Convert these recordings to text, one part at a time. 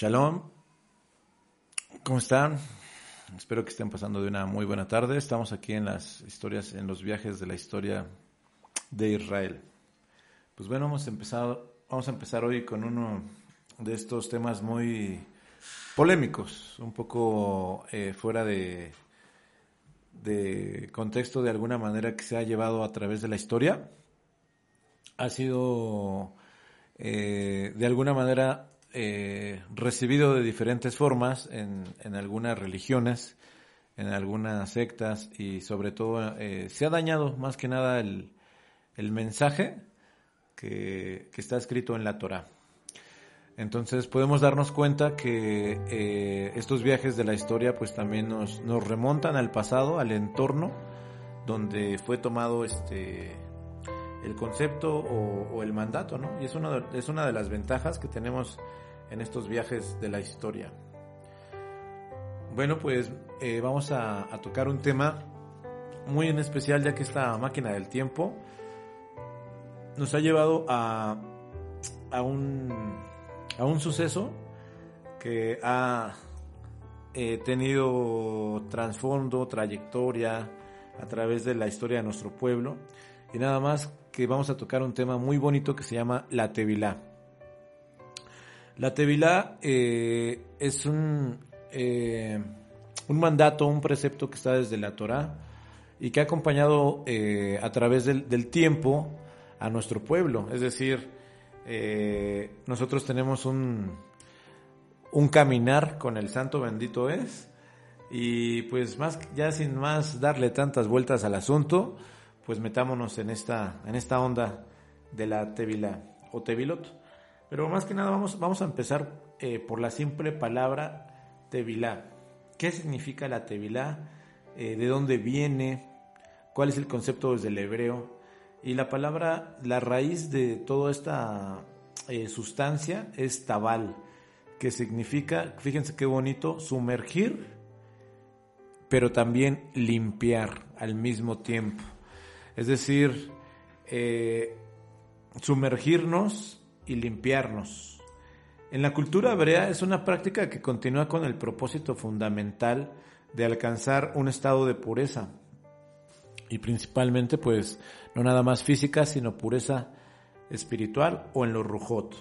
Shalom, ¿cómo están? Espero que estén pasando de una muy buena tarde. Estamos aquí en las historias, en los viajes de la historia de Israel. Pues bueno, vamos a empezar, vamos a empezar hoy con uno de estos temas muy polémicos, un poco eh, fuera de, de contexto de alguna manera que se ha llevado a través de la historia. Ha sido eh, de alguna manera eh, recibido de diferentes formas en, en, algunas religiones, en algunas sectas y sobre todo eh, se ha dañado más que nada el, el mensaje que, que, está escrito en la Torah. Entonces podemos darnos cuenta que eh, estos viajes de la historia pues también nos, nos remontan al pasado, al entorno donde fue tomado este el concepto o, el mandato, ¿no? Y es una, de, es una de las ventajas que tenemos en estos viajes de la historia. Bueno, pues eh, vamos a, a, tocar un tema muy en especial ya que esta máquina del tiempo nos ha llevado a, a, un, a un suceso que ha eh, tenido trasfondo, trayectoria a través de la historia de nuestro pueblo y nada más que vamos a tocar un tema muy bonito que se llama la Tevilá. La Tevilá eh, es un, eh, un mandato, un precepto que está desde la Torah y que ha acompañado eh, a través del, del, tiempo a nuestro pueblo. Es decir, nosotros tenemos un, un caminar con el santo bendito es y pues más ya sin más darle tantas vueltas al asunto, pues metámonos en esta, en esta onda de la Tevilá o Tevilot. Pero más que nada vamos, vamos a empezar eh, por la simple palabra Tevilá. ¿Qué significa la Tevilá? Eh, ¿De dónde viene? ¿Cuál es el concepto desde el hebreo? Y la palabra, la raíz de toda esta eh, sustancia es tabal, que significa, fíjense qué bonito, sumergir, pero también limpiar al mismo tiempo. Es decir, eh, sumergirnos y limpiarnos. En la cultura hebrea es una práctica que continúa con el propósito fundamental de alcanzar un estado de pureza. Y principalmente, pues, no nada más física, sino pureza espiritual o en los rujot.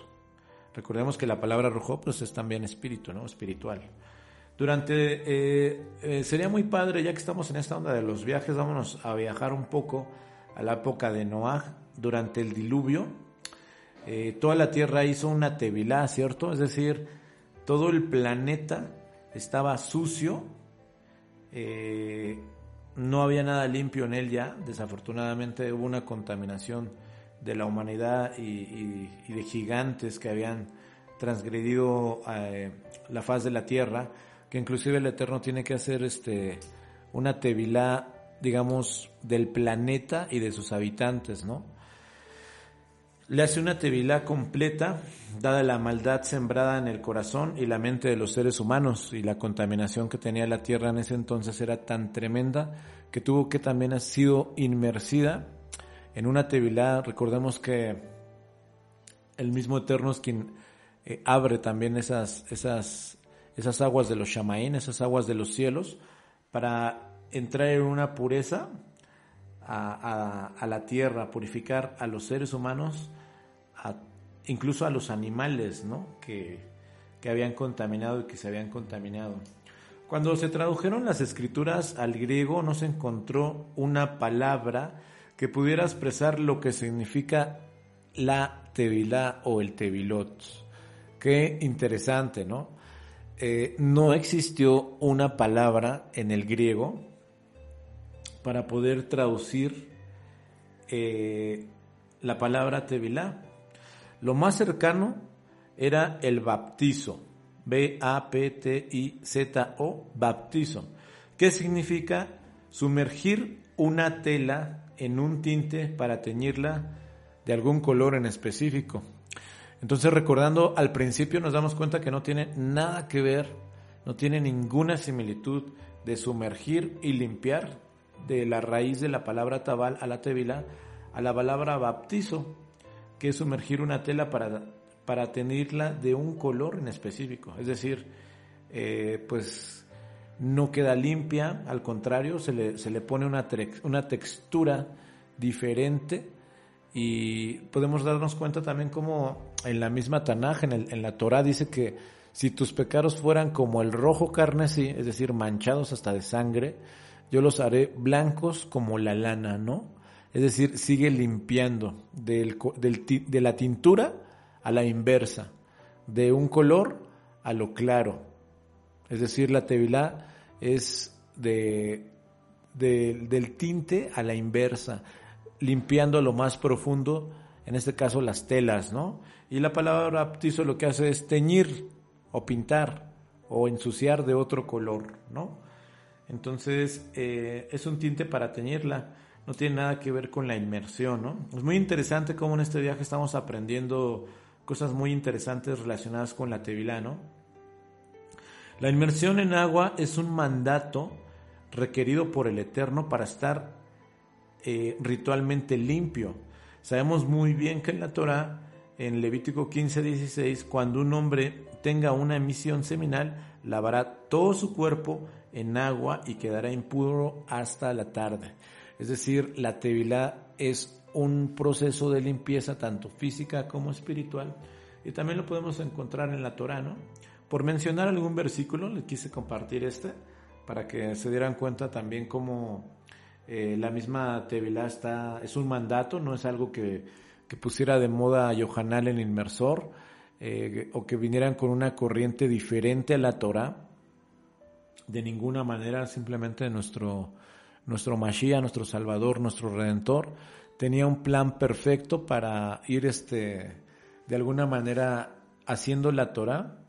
Recordemos que la palabra rujot pues, es también espíritu, ¿no? Espiritual. Durante, eh, eh, sería muy padre, ya que estamos en esta onda de los viajes, vámonos a viajar un poco a la época de Noah, durante el diluvio. Eh, toda la tierra hizo una tevilá, ¿cierto? Es decir, todo el planeta estaba sucio, eh, no había nada limpio en él ya, desafortunadamente hubo una contaminación de la humanidad y, de gigantes que habían transgredido eh, la faz de la tierra, que inclusive el Eterno tiene que hacer este una tevilá digamos, del planeta y de sus habitantes, ¿no? Le hace una tevilá completa, dada la maldad sembrada en el corazón y la mente de los seres humanos, y la contaminación que tenía la tierra en ese entonces era tan tremenda que tuvo que también ha sido inmersida en una tevilá. Recordemos que el mismo Eterno es quien eh, abre también esas, esas, esas aguas de los Shamaín, esas aguas de los cielos, para entrar en una pureza a, la tierra, purificar a los seres humanos, incluso a los animales, ¿no? Que, que habían contaminado y que se habían contaminado. Cuando se tradujeron las escrituras al griego no se encontró una palabra que pudiera expresar lo que significa la tevilá o el tevilot. Qué interesante, ¿no? Eh, no existió una palabra en el griego para poder traducir eh, la palabra Tevilá. Lo más cercano era el baptizo, B-A-P-T-I-Z-O, baptizo, que significa sumergir una tela en un tinte para teñirla de algún color en específico. Entonces recordando al principio nos damos cuenta que no tiene nada que ver, no tiene ninguna similitud de sumergir y limpiar de la raíz de la palabra tabal a la tevila a la palabra baptizo, que es sumergir una tela para, para tenerla de un color en específico. Es decir, eh, pues no queda limpia, al contrario, se le, se le pone una, una textura diferente y podemos darnos cuenta también como en la misma Tanaj, en, la Torah, dice que si tus pecados fueran como el rojo carnesí, es decir, manchados hasta de sangre, yo los haré blancos como la lana, ¿no? Es decir, sigue limpiando de la tintura a la inversa, de un color a lo claro. Es decir, la tevilá es de, del tinte a la inversa, limpiando lo más profundo, en este caso las telas, ¿no? Y la palabra baptizo lo que hace es teñir o pintar o ensuciar de otro color, ¿no? Entonces eh, es un tinte para teñirla, no tiene nada que ver con la inmersión, ¿no? Es muy interesante cómo en este viaje estamos aprendiendo cosas muy interesantes relacionadas con la tevilá, ¿no? La inmersión en agua es un mandato requerido por el Eterno para estar eh, ritualmente limpio. Sabemos muy bien que en la Torah, en Levítico 15, 16, cuando un hombre tenga una emisión seminal, lavará todo su cuerpo en agua y quedará impuro hasta la tarde. Es decir, la tevilá es un proceso de limpieza tanto física como espiritual y también lo podemos encontrar en la Torah, ¿no? Por mencionar algún versículo, les quise compartir este para que se dieran cuenta también cómo eh, la misma tevilá está, es un mandato, no es algo que, pusiera de moda a Yohanan el inmersor eh, o que vinieran con una corriente diferente a la Torah. De ninguna manera, simplemente nuestro, nuestro Mashiach, nuestro Salvador, nuestro Redentor, tenía un plan perfecto para ir este, de alguna manera haciendo la Torah,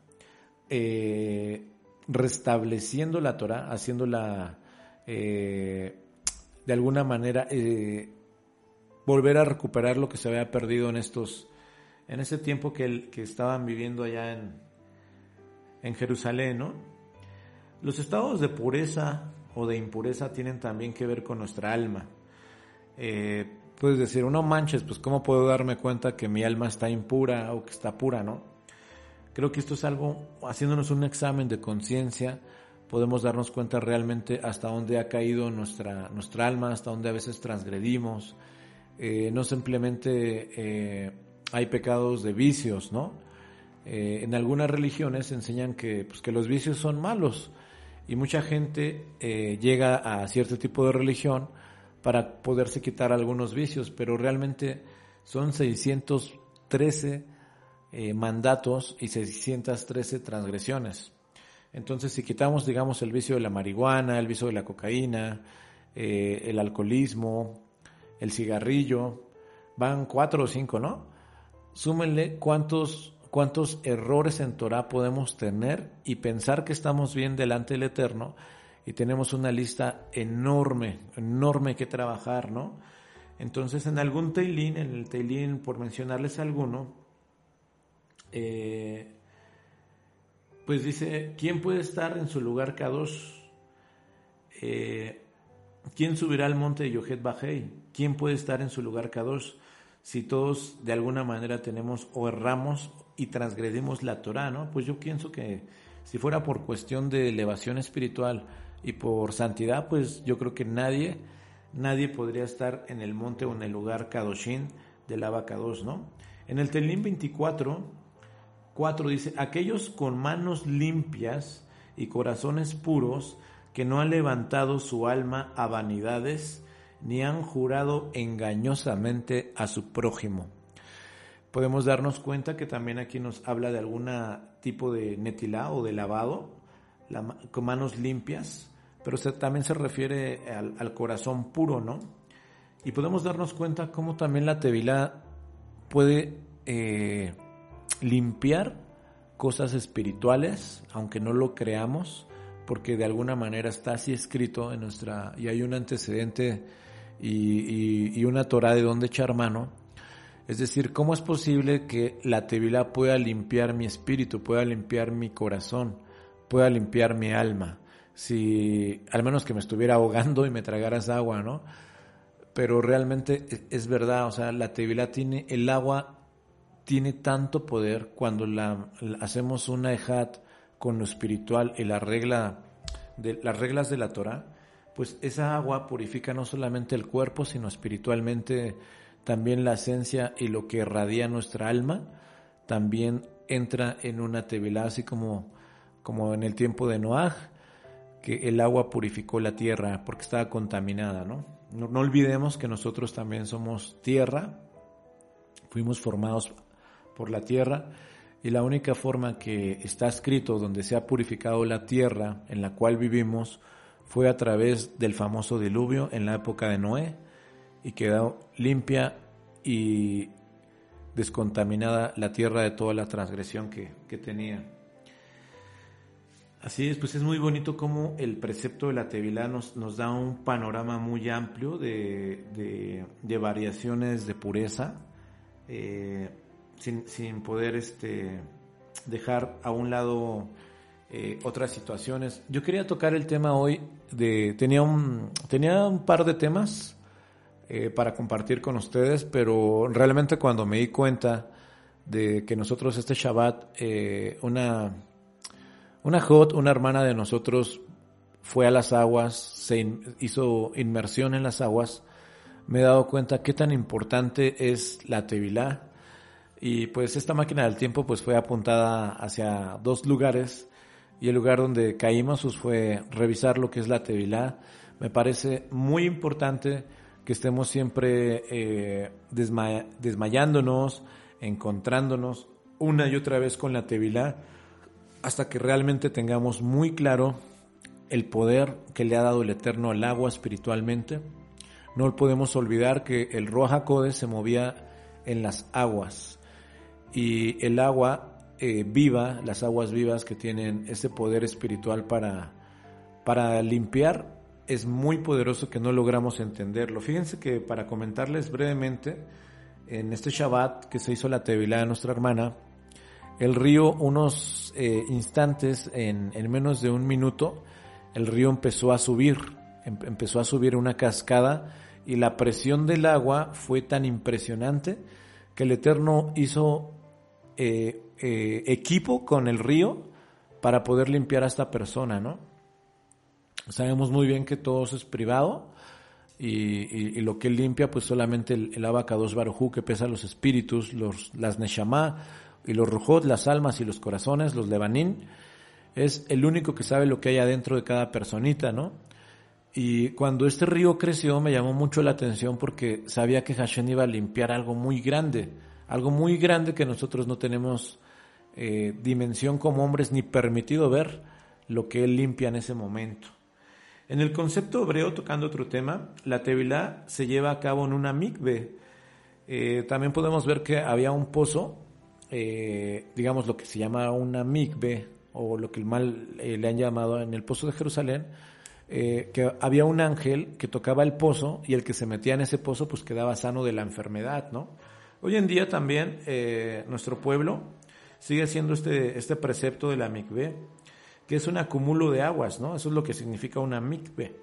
eh, restableciendo la Torah, haciéndola eh, de alguna manera eh, volver a recuperar lo que se había perdido en estos en ese tiempo que, que estaban viviendo allá en, en Jerusalén, ¿no? Los estados de pureza o de impureza tienen también que ver con nuestra alma. Eh, puedes decir, no manches, pues cómo puedo darme cuenta que mi alma está impura o que está pura, ¿no? Creo que esto es algo, haciéndonos un examen de conciencia, podemos darnos cuenta realmente hasta dónde ha caído nuestra, nuestra alma, hasta dónde a veces transgredimos. Eh, no simplemente eh, hay pecados de vicios, ¿no? En algunas religiones enseñan que, pues, que los vicios son malos y mucha gente llega a cierto tipo de religión para poderse quitar algunos vicios, pero realmente son 613 mandatos y 613 transgresiones. Entonces, si quitamos, digamos, el vicio de la marihuana, el vicio de la cocaína, eh, el alcoholismo, el cigarrillo, van cuatro o cinco, ¿no? Súmenle cuántos, cuántos errores en Torah podemos tener y pensar que estamos bien delante del Eterno y tenemos una lista enorme, enorme que trabajar, ¿no? Entonces, en algún Teilín, en el Teilín, por mencionarles alguno, eh, pues dice, ¿quién puede estar en su lugar Kadosh? Eh, ¿Quién subirá al monte de Yohet Bajei? ¿Quién puede estar en su lugar Kadosh? Si todos de alguna manera tenemos o erramos y transgredimos la Torah, ¿no? Pues yo pienso que si fuera por cuestión de elevación espiritual y por santidad, pues yo creo que nadie, nadie podría estar en el monte o en el lugar Kadoshin del Abacados, ¿no? En el Telim 24, 4 dice, aquellos con manos limpias y corazones puros, que no han levantado su alma a vanidades, ni han jurado engañosamente a su prójimo. Podemos darnos cuenta que también aquí nos habla de algún tipo de netilá o de lavado, con manos limpias, pero también se refiere al, corazón puro, ¿no? Y podemos darnos cuenta cómo también la Tevilá puede eh, limpiar cosas espirituales, aunque no lo creamos, porque de alguna manera está así escrito en nuestra, y hay un antecedente y, una Torah de donde echar mano. Es decir, ¿cómo es posible que la Tevilá pueda limpiar mi espíritu, pueda limpiar mi corazón, pueda limpiar mi alma? Si, al menos que me estuviera ahogando y me tragaras agua, ¿no? Pero realmente es verdad, o sea, la Tevilá tiene, el agua tiene tanto poder cuando la, hacemos una ejat con lo espiritual y la regla de las reglas de la Torah, pues esa agua purifica no solamente el cuerpo, sino espiritualmente también la esencia y lo que irradia nuestra alma, también entra en una tevilá, así como, como en el tiempo de Noaj, que el agua purificó la tierra porque estaba contaminada, ¿no? No, no olvidemos que nosotros también somos tierra, fuimos formados por la tierra, y la única forma que está escrito donde se ha purificado la tierra en la cual vivimos fue a través del famoso diluvio en la época de Noé y quedó limpia y descontaminada la tierra de toda la transgresión que, tenía. Así es, pues es muy bonito como el precepto de la Tevilá nos, nos da un panorama muy amplio de, variaciones de pureza. Eh, sin, poder este, dejar a un lado eh, otras situaciones. Yo quería tocar el tema hoy de tenía un tenía un par de temas eh, para compartir con ustedes, pero realmente cuando me di cuenta de que nosotros este Shabbat eh, una una hot, una hermana de nosotros fue a las aguas, se hizo inmersión en las aguas, me he dado cuenta qué tan importante es la tevilá, y pues esta máquina del tiempo pues fue apuntada hacia dos lugares y el lugar donde caímos pues, fue revisar lo que es la Tevilá. Me parece muy importante que estemos siempre eh, desmayándonos, encontrándonos una y otra vez con la Tevilá hasta que realmente tengamos muy claro el poder que le ha dado el Eterno al agua espiritualmente. No podemos olvidar que el Roja se movía en las aguas y el agua eh, viva, las aguas vivas que tienen ese poder espiritual para, para limpiar, es muy poderoso que no logramos entenderlo. Fíjense que para comentarles brevemente, en este Shabbat que se hizo la Tevilá de nuestra hermana, el río unos eh, instantes, en, en, menos de un minuto, el río empezó a subir, em, empezó a subir una cascada y la presión del agua fue tan impresionante que el Eterno hizo eh, eh, equipo con el río para poder limpiar a esta persona, ¿no? Sabemos muy bien que todo es privado y, lo que él limpia, pues solamente el, el abacados barujú que pesa los espíritus, los, las neshama y los rujot, las almas y los corazones, los lebanín, es el único que sabe lo que hay adentro de cada personita, ¿no? Y cuando este río creció me llamó mucho la atención porque sabía que Hashem iba a limpiar algo muy grande algo muy grande que nosotros no tenemos eh, dimensión como hombres ni permitido ver lo que Él limpia en ese momento. En el concepto hebreo, tocando otro tema, la Tevilá se lleva a cabo en una mikve. Eh, también podemos ver que había un pozo, eh, digamos lo que se llama una mikve, o lo que el mal le han llamado en el pozo de Jerusalén, que había un ángel que tocaba el pozo y el que se metía en ese pozo pues quedaba sano de la enfermedad, ¿no? Hoy en día también eh, nuestro pueblo sigue haciendo este, este precepto de la mikve, que es un acumulo de aguas, ¿no? Eso es lo que significa una mikve,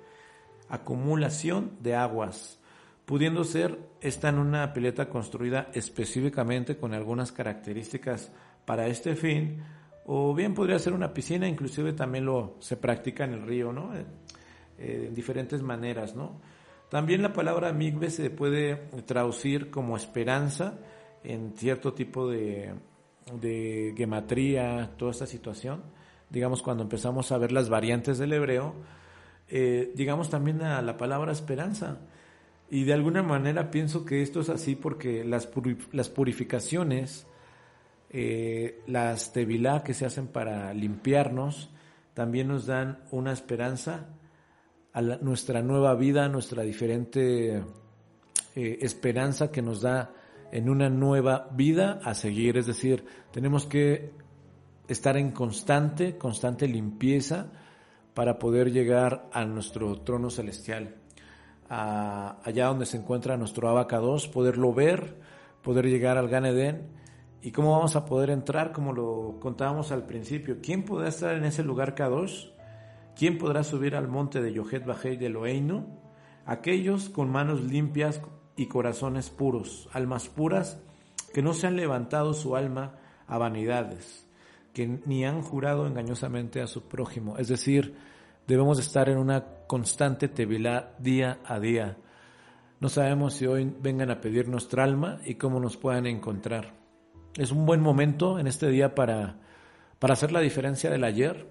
acumulación de aguas, pudiendo ser esta en una pileta construida específicamente con algunas características para este fin, o bien podría ser una piscina, inclusive también lo se practica en el río, ¿no? Eh, eh, en diferentes maneras, ¿no? También la palabra migbe se puede traducir como esperanza en cierto tipo de, de gematría, toda esta situación. Digamos, cuando empezamos a ver las variantes del hebreo, eh, digamos también a la palabra esperanza. Y de alguna manera pienso que esto es así porque las, purificaciones, eh, las tevilá que se hacen para limpiarnos, también nos dan una esperanza a nuestra nueva vida, nuestra diferente eh, esperanza que nos da en una nueva vida a seguir. Es decir, tenemos que estar en constante, constante limpieza para poder llegar a nuestro trono celestial, allá donde se encuentra nuestro abacados, poderlo ver, poder llegar al Gan Eden. ¿Y cómo vamos a poder entrar? Como lo contábamos al principio, ¿quién podrá estar en ese lugar Kadosh? ¿Quién podrá subir al monte de Yohet Bajei de Loeino? Aquellos con manos limpias y corazones puros, almas puras, que no se han levantado su alma a vanidades, que ni han jurado engañosamente a su prójimo. Es decir, debemos estar en una constante tevilá día a día. No sabemos si hoy vengan a pedir nuestra alma y cómo nos puedan encontrar. Es un buen momento en este día para, para hacer la diferencia del ayer,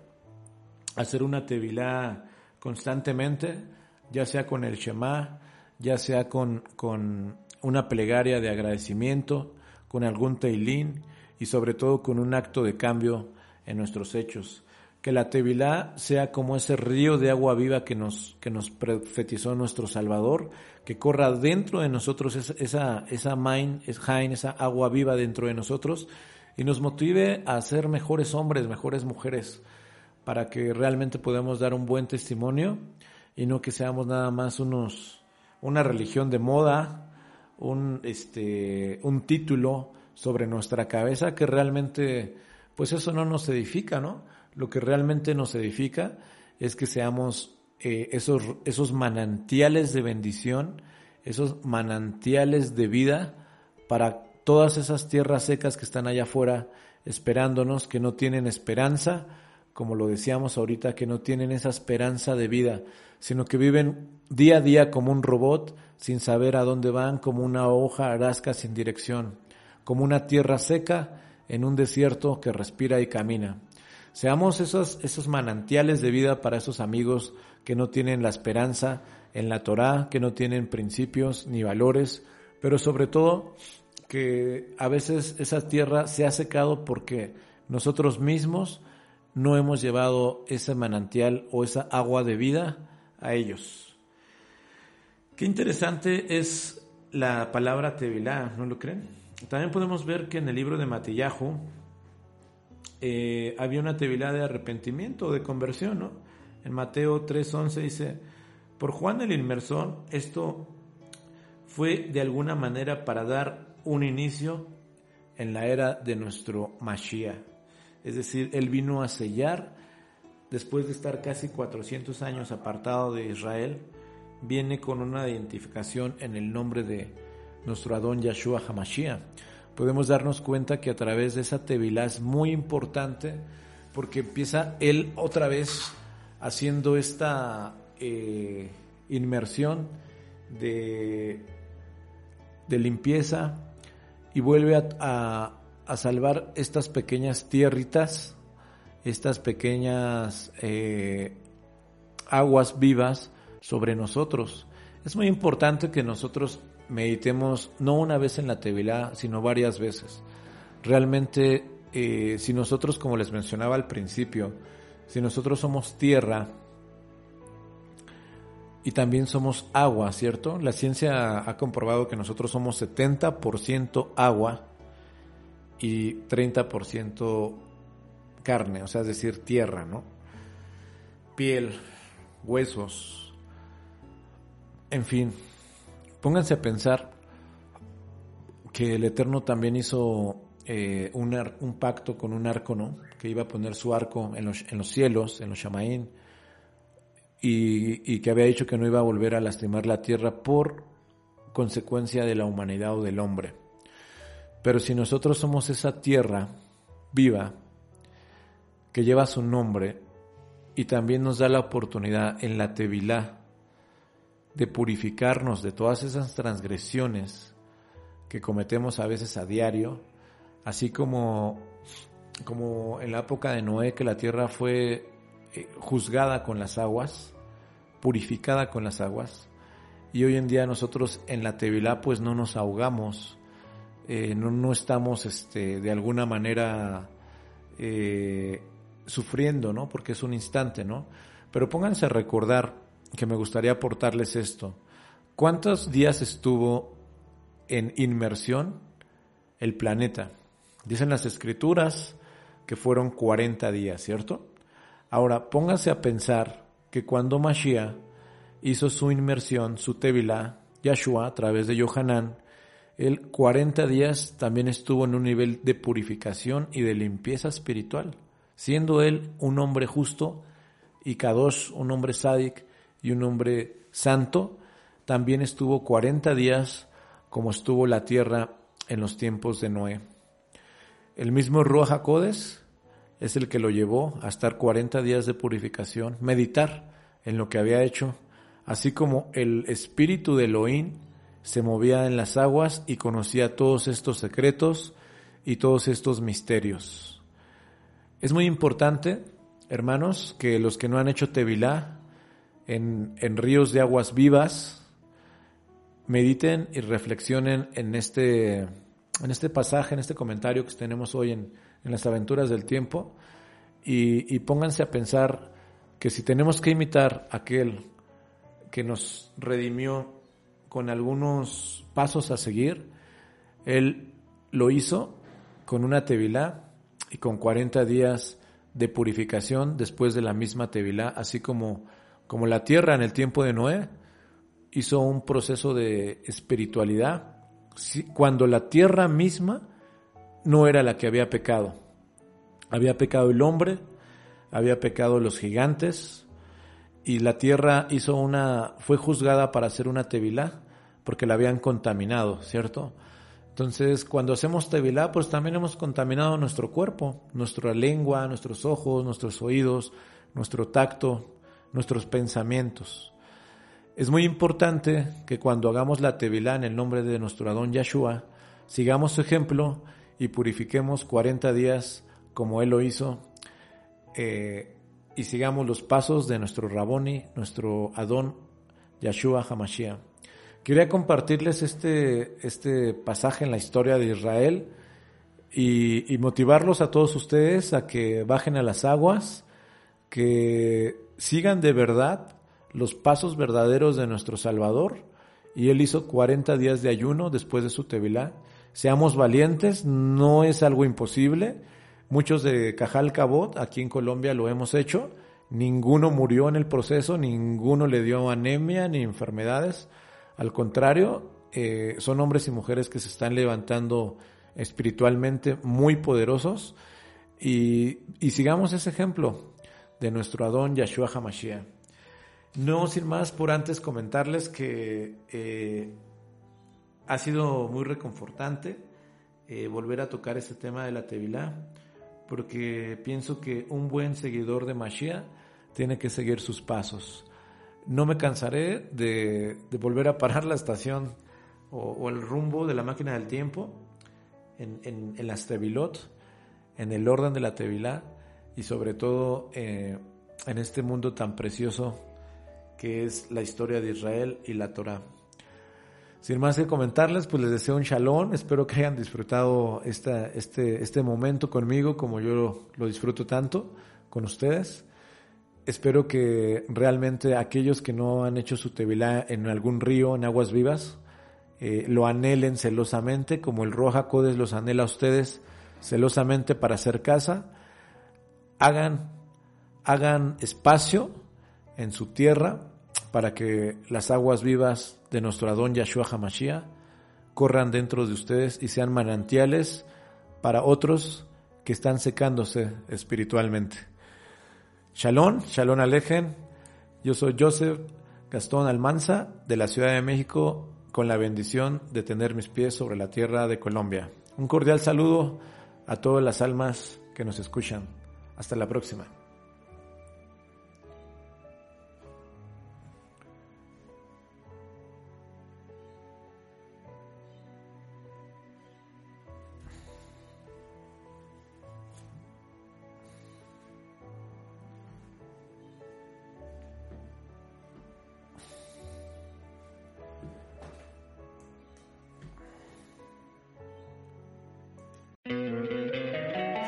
hacer una tevilá constantemente, ya sea con el Shema, ya sea con, con una plegaria de agradecimiento, con algún teilín y sobre todo con un acto de cambio en nuestros hechos. Que la Tevilá sea como ese río de agua viva que nos, que nos profetizó nuestro Salvador, que corra dentro de nosotros esa, esa, main, esa agua viva dentro de nosotros y nos motive a ser mejores hombres, mejores mujeres, para que realmente podamos dar un buen testimonio y no que seamos nada más unos, una religión de moda, un, este, un título sobre nuestra cabeza que realmente, pues eso no nos edifica, ¿no? Lo que realmente nos edifica es que seamos eh, esos, esos manantiales de bendición, esos manantiales de vida para todas esas tierras secas que están allá afuera esperándonos, que no tienen esperanza, como lo decíamos ahorita, que no tienen esa esperanza de vida, sino que viven día a día como un robot, sin saber a dónde van, como una hoja arasca sin dirección, como una tierra seca en un desierto que respira y camina. Seamos esos, esos manantiales de vida para esos amigos que no tienen la esperanza en la Torá, que no tienen principios ni valores, pero sobre todo que a veces esa tierra se ha secado porque nosotros mismos no hemos llevado ese manantial o esa agua de vida a ellos. Qué interesante es la palabra Tevilá, ¿no lo creen? También podemos ver que en el libro de Matillahu eh, había una Tevilá de arrepentimiento, de conversión, ¿no? En Mateo 3.11 dice, por Juan el Inmersor, esto fue de alguna manera para dar un inicio en la era de nuestro Mashiach. Es decir, él vino a sellar después de estar casi 400 años apartado de Israel, viene con una identificación en el nombre de nuestro Adón Yahshua Hamashiach. Podemos darnos cuenta que a través de esa tevilá es muy importante porque empieza él otra vez haciendo esta eh, inmersión de, limpieza y vuelve a, a salvar estas pequeñas tierritas estas pequeñas eh, aguas vivas sobre nosotros. Es muy importante que nosotros meditemos no una vez en la Tevilá, sino varias veces. Realmente, eh, si nosotros, como les mencionaba al principio, si nosotros somos tierra y también somos agua, ¿cierto? La ciencia ha comprobado que nosotros somos 70% agua y 30% carne, o sea, es decir, tierra, ¿no? Piel, huesos, en fin, pónganse a pensar que el Eterno también hizo eh, un, pacto con un arco, ¿no? Que iba a poner su arco en los, en los cielos, en los Shamaín, y, y que había dicho que no iba a volver a lastimar la tierra por consecuencia de la humanidad o del hombre. Pero si nosotros somos esa tierra viva, que lleva su nombre y también nos da la oportunidad en la Tevilá de purificarnos de todas esas transgresiones que cometemos a veces a diario, así como, como en la época de Noé que la tierra fue eh, juzgada con las aguas, purificada con las aguas, y hoy en día nosotros en la Tevilá pues no nos ahogamos, eh, no, no, estamos este, de alguna manera eh, sufriendo, ¿no? Porque es un instante, ¿no? Pero pónganse a recordar que me gustaría aportarles esto. ¿Cuántos días estuvo en inmersión el planeta. Dicen las escrituras que fueron 40 días, ¿cierto? Ahora, pónganse a pensar que cuando Mashiach hizo su inmersión, su Tevilá, Yahshua, a través de Yohanan, él 40 días también estuvo en un nivel de purificación y de limpieza espiritual, siendo él un hombre justo y Kadosh, un hombre sádic y un hombre santo, también estuvo 40 días como estuvo la tierra en los tiempos de Noé. El mismo Ruach HaKodes es el que lo llevó a estar 40 días de purificación, meditar en lo que había hecho, así como el espíritu de Elohim se movía en las aguas y conocía todos estos secretos y todos estos misterios. Es muy importante, hermanos, que los que no han hecho Tevilá en, en ríos de aguas vivas, mediten y reflexionen en este, en este pasaje, en este comentario que tenemos hoy en, en las aventuras del tiempo. Y, pónganse a pensar que si tenemos que imitar a aquel que nos redimió con algunos pasos a seguir, él lo hizo con una tevilá y con 40 días de purificación después de la misma tevilá, así como, como la tierra en el tiempo de Noé hizo un proceso de espiritualidad cuando la tierra misma no era la que había pecado. Había pecado el hombre, había pecado los gigantes, y la tierra hizo una, fue juzgada para hacer una tevilá, porque la habían contaminado, ¿cierto? Entonces, cuando hacemos tevilá, pues también hemos contaminado nuestro cuerpo, nuestra lengua, nuestros ojos, nuestros oídos, nuestro tacto, nuestros pensamientos. Es muy importante que cuando hagamos la tevilá en el nombre de nuestro Adón Yahshua, sigamos su ejemplo y purifiquemos 40 días como Él lo hizo eh, y sigamos los pasos de nuestro Raboni, nuestro Adón Yahshua Hamashiach. Quería compartirles este, este pasaje en la historia de Israel y, y motivarlos a todos ustedes a que bajen a las aguas, que sigan de verdad los pasos verdaderos de nuestro Salvador. Y él hizo 40 días de ayuno después de su Tevilá Seamos valientes, no es algo imposible. Muchos de Cajal Cabot, aquí en Colombia, lo hemos hecho. Ninguno murió en el proceso, ninguno le dio anemia ni enfermedades. Al contrario, eh, son hombres y mujeres que se están levantando espiritualmente muy poderosos. Y, sigamos ese ejemplo de nuestro Adón Yahshua HaMashiach. No sin más, por antes comentarles que eh, ha sido muy reconfortante eh, volver a tocar este tema de la Tevilá, porque pienso que un buen seguidor de Mashiach tiene que seguir sus pasos. No me cansaré de, volver a parar la estación o, el rumbo de la máquina del tiempo en, en, las Tevilot, en el orden de la Tevilá y sobre todo eh, en este mundo tan precioso que es la historia de Israel y la Torah. Sin más que comentarles, pues les deseo un shalom. Espero que hayan disfrutado esta, este, este momento conmigo como yo lo, disfruto tanto con ustedes. Espero que realmente aquellos que no han hecho su tevilá en algún río, en aguas vivas, eh, lo anhelen celosamente, como el Roja Codes los anhela a ustedes celosamente para hacer casa. Hagan, hagan espacio en su tierra para que las aguas vivas de nuestro Adón Yahshua Hamashiach corran dentro de ustedes y sean manantiales para otros que están secándose espiritualmente. Shalom, Shalom Alejen. Yo soy Joseph Gastón Almanza de la Ciudad de México con la bendición de tener mis pies sobre la tierra de Colombia. Un cordial saludo a todas las almas que nos escuchan. Hasta la próxima.